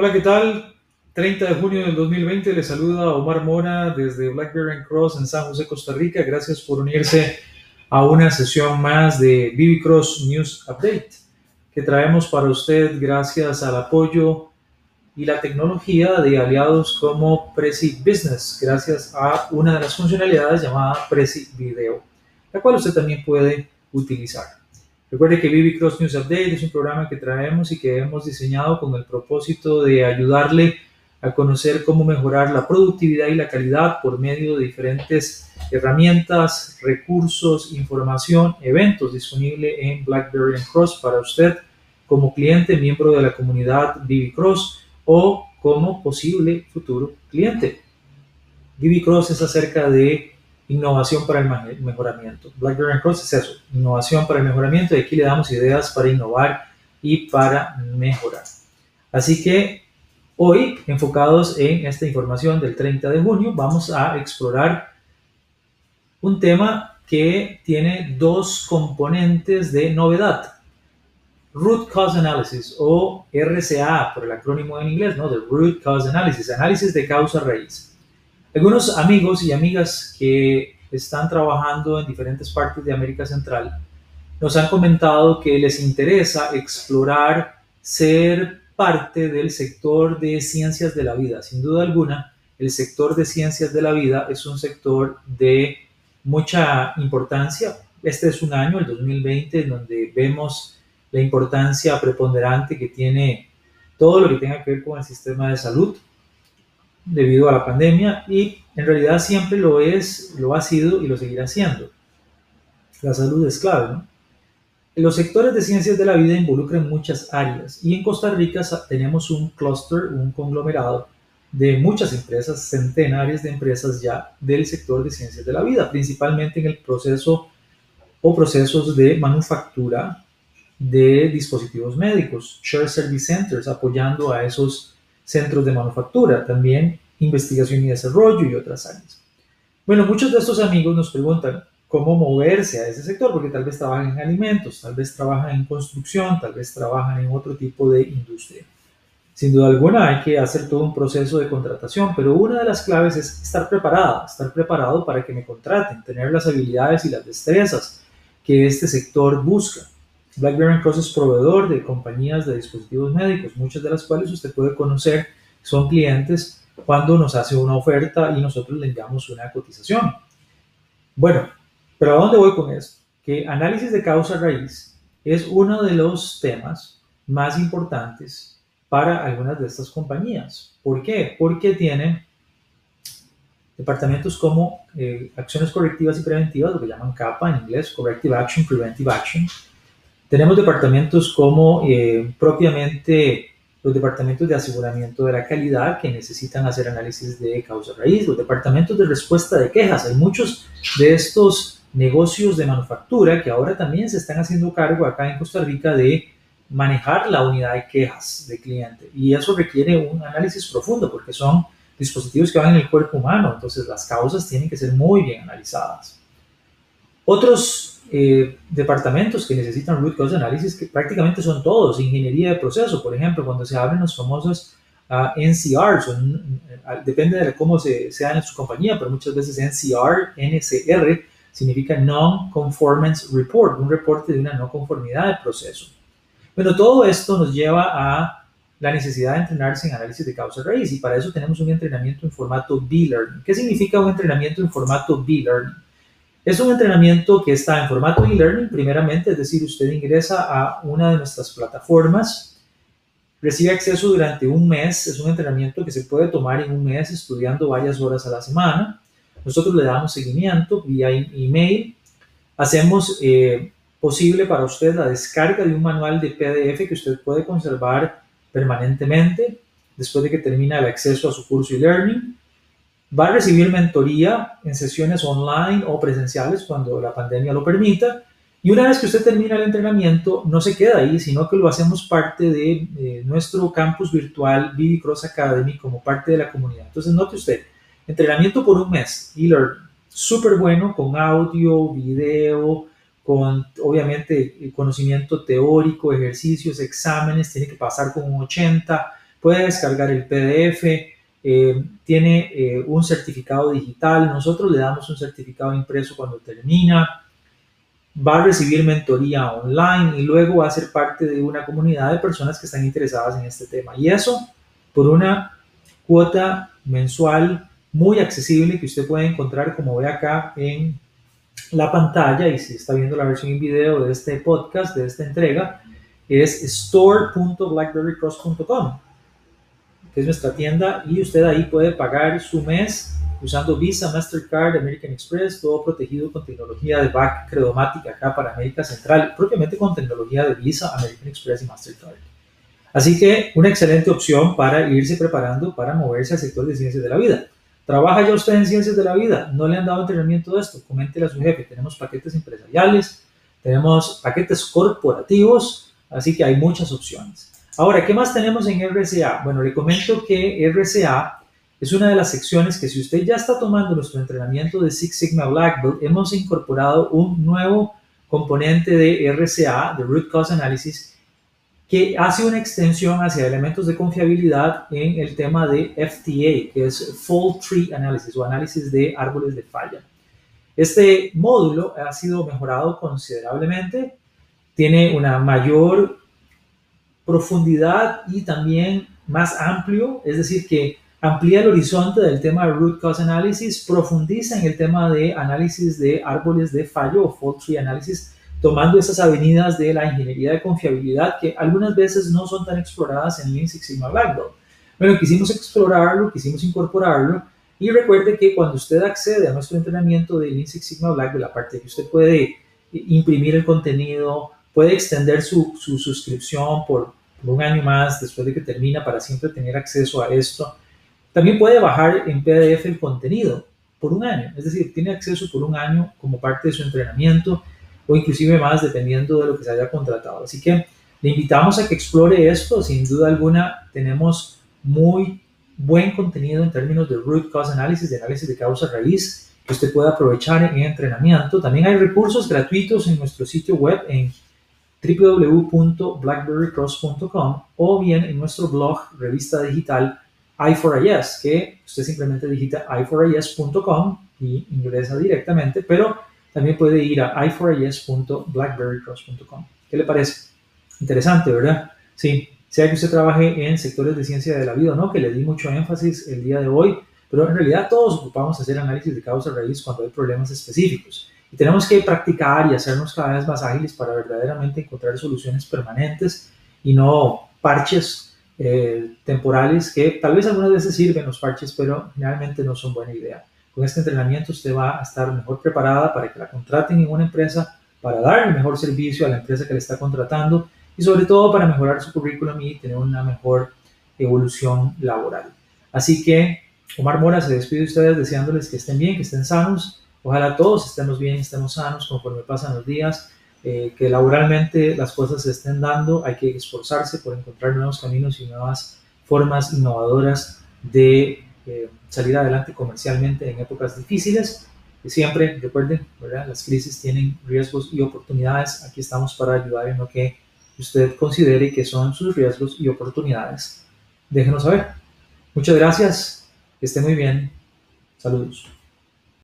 Hola, ¿qué tal? 30 de junio del 2020 le saluda Omar Mora desde Blackberry Cross en San José, Costa Rica. Gracias por unirse a una sesión más de BB Cross News Update que traemos para usted gracias al apoyo y la tecnología de aliados como Prezi Business, gracias a una de las funcionalidades llamada Prezi Video, la cual usted también puede utilizar. Recuerde que BB Cross News Update es un programa que traemos y que hemos diseñado con el propósito de ayudarle a conocer cómo mejorar la productividad y la calidad por medio de diferentes herramientas, recursos, información, eventos disponibles en BlackBerry Cross para usted como cliente, miembro de la comunidad BB Cross o como posible futuro cliente. BB Cross es acerca de innovación para el mejoramiento. BlackBerry Cross es eso, innovación para el mejoramiento y aquí le damos ideas para innovar y para mejorar. Así que hoy, enfocados en esta información del 30 de junio, vamos a explorar un tema que tiene dos componentes de novedad. Root Cause Analysis o RCA por el acrónimo en inglés, ¿no? De Root Cause Analysis, análisis de causa raíz. Algunos amigos y amigas que están trabajando en diferentes partes de América Central nos han comentado que les interesa explorar ser parte del sector de ciencias de la vida. Sin duda alguna, el sector de ciencias de la vida es un sector de mucha importancia. Este es un año, el 2020, en donde vemos la importancia preponderante que tiene todo lo que tenga que ver con el sistema de salud debido a la pandemia y en realidad siempre lo es, lo ha sido y lo seguirá siendo. La salud es clave, ¿no? Los sectores de ciencias de la vida involucran muchas áreas y en Costa Rica tenemos un clúster, un conglomerado de muchas empresas, centenares de empresas ya del sector de ciencias de la vida, principalmente en el proceso o procesos de manufactura de dispositivos médicos, Share Service Centers, apoyando a esos centros de manufactura, también investigación y desarrollo y otras áreas. Bueno, muchos de estos amigos nos preguntan cómo moverse a ese sector, porque tal vez trabajan en alimentos, tal vez trabajan en construcción, tal vez trabajan en otro tipo de industria. Sin duda alguna hay que hacer todo un proceso de contratación, pero una de las claves es estar preparada, estar preparado para que me contraten, tener las habilidades y las destrezas que este sector busca. BlackBerry Cross es proveedor de compañías de dispositivos médicos, muchas de las cuales usted puede conocer son clientes cuando nos hace una oferta y nosotros le enviamos una cotización. Bueno, pero ¿a dónde voy con esto? Que análisis de causa raíz es uno de los temas más importantes para algunas de estas compañías. ¿Por qué? Porque tienen departamentos como eh, acciones correctivas y preventivas, lo que llaman CAPA en inglés, Corrective Action, Preventive Action, tenemos departamentos como eh, propiamente los departamentos de aseguramiento de la calidad que necesitan hacer análisis de causa raíz, los departamentos de respuesta de quejas. Hay muchos de estos negocios de manufactura que ahora también se están haciendo cargo acá en Costa Rica de manejar la unidad de quejas de cliente. Y eso requiere un análisis profundo porque son dispositivos que van en el cuerpo humano, entonces las causas tienen que ser muy bien analizadas. Otros eh, departamentos que necesitan root cause analysis, que prácticamente son todos, ingeniería de proceso, por ejemplo, cuando se hablan los famosos uh, NCR, son, depende de cómo se, sea en su compañía, pero muchas veces NCR, NCR, significa Non-Conformance Report, un reporte de una no conformidad de proceso. Bueno, todo esto nos lleva a la necesidad de entrenarse en análisis de causa raíz y para eso tenemos un entrenamiento en formato B-Learning. ¿Qué significa un entrenamiento en formato B-Learning? Es un entrenamiento que está en formato e-learning, primeramente, es decir, usted ingresa a una de nuestras plataformas, recibe acceso durante un mes, es un entrenamiento que se puede tomar en un mes estudiando varias horas a la semana. Nosotros le damos seguimiento vía email, hacemos eh, posible para usted la descarga de un manual de PDF que usted puede conservar permanentemente después de que termina el acceso a su curso e-learning. Va a recibir mentoría en sesiones online o presenciales cuando la pandemia lo permita. Y una vez que usted termina el entrenamiento, no se queda ahí, sino que lo hacemos parte de nuestro campus virtual BB Cross Academy como parte de la comunidad. Entonces, note usted, entrenamiento por un mes, e-learning, súper bueno, con audio, video, con obviamente conocimiento teórico, ejercicios, exámenes, tiene que pasar con un 80, puede descargar el PDF, eh, tiene eh, un certificado digital, nosotros le damos un certificado impreso cuando termina, va a recibir mentoría online y luego va a ser parte de una comunidad de personas que están interesadas en este tema. Y eso por una cuota mensual muy accesible que usted puede encontrar como ve acá en la pantalla y si está viendo la versión en video de este podcast, de esta entrega, es store.blackberrycross.com, que es nuestra tienda y usted ahí puede pagar su mes usando Visa, Mastercard, American Express, todo protegido con tecnología de back credomática acá para América Central, propiamente con tecnología de Visa, American Express y Mastercard. Así que una excelente opción para irse preparando para moverse al sector de ciencias de la vida. ¿Trabaja ya usted en ciencias de la vida? ¿No le han dado entrenamiento de esto? Coméntele a su jefe. Tenemos paquetes empresariales, tenemos paquetes corporativos, así que hay muchas opciones. Ahora, ¿qué más tenemos en RCA? Bueno, le comento que RCA es una de las secciones que si usted ya está tomando nuestro entrenamiento de Six Sigma Black Belt, hemos incorporado un nuevo componente de RCA, de Root Cause Analysis, que hace una extensión hacia elementos de confiabilidad en el tema de FTA, que es Fault Tree Analysis o análisis de árboles de falla. Este módulo ha sido mejorado considerablemente, tiene una mayor profundidad y también más amplio, es decir, que amplía el horizonte del tema de root cause analysis, profundiza en el tema de análisis de árboles de fallo o fault tree analysis, tomando esas avenidas de la ingeniería de confiabilidad que algunas veces no son tan exploradas en Lean Six Sigma Black Belt. Bueno, quisimos explorarlo, quisimos incorporarlo y recuerde que cuando usted accede a nuestro entrenamiento de Lean Six Sigma Black Belt, la parte que usted puede imprimir el contenido, puede extender su, su suscripción por, un año más después de que termina para siempre tener acceso a esto. También puede bajar en PDF el contenido por un año, es decir, tiene acceso por un año como parte de su entrenamiento o inclusive más dependiendo de lo que se haya contratado. Así que le invitamos a que explore esto, sin duda alguna tenemos muy buen contenido en términos de root cause analysis, de análisis de causa raíz, que usted puede aprovechar en entrenamiento. También hay recursos gratuitos en nuestro sitio web en www.blackberrycross.com o bien en nuestro blog, revista digital i4IS, que usted simplemente digita i4is.com y ingresa directamente, pero también puede ir a i4is.blackberrycross.com. ¿Qué le parece? Interesante, ¿verdad? Sí, sea que usted trabaje en sectores de ciencia de la vida no, que le di mucho énfasis el día de hoy, pero en realidad todos ocupamos hacer análisis de causa raíz cuando hay problemas específicos. Y tenemos que practicar y hacernos cada vez más ágiles para verdaderamente encontrar soluciones permanentes y no parches eh, temporales que tal vez algunas veces sirven los parches, pero generalmente no son buena idea. Con este entrenamiento usted va a estar mejor preparada para que la contraten en una empresa, para dar el mejor servicio a la empresa que le está contratando y sobre todo para mejorar su currículum y tener una mejor evolución laboral. Así que Omar Mora se despide de ustedes deseándoles que estén bien, que estén sanos. Ojalá todos estemos bien, estemos sanos conforme pasan los días, eh, que laboralmente las cosas se estén dando. Hay que esforzarse por encontrar nuevos caminos y nuevas formas innovadoras de eh, salir adelante comercialmente en épocas difíciles. Y siempre, recuerden, ¿verdad? las crisis tienen riesgos y oportunidades. Aquí estamos para ayudar en lo que usted considere que son sus riesgos y oportunidades. Déjenos saber. Muchas gracias. Que esté muy bien. Saludos.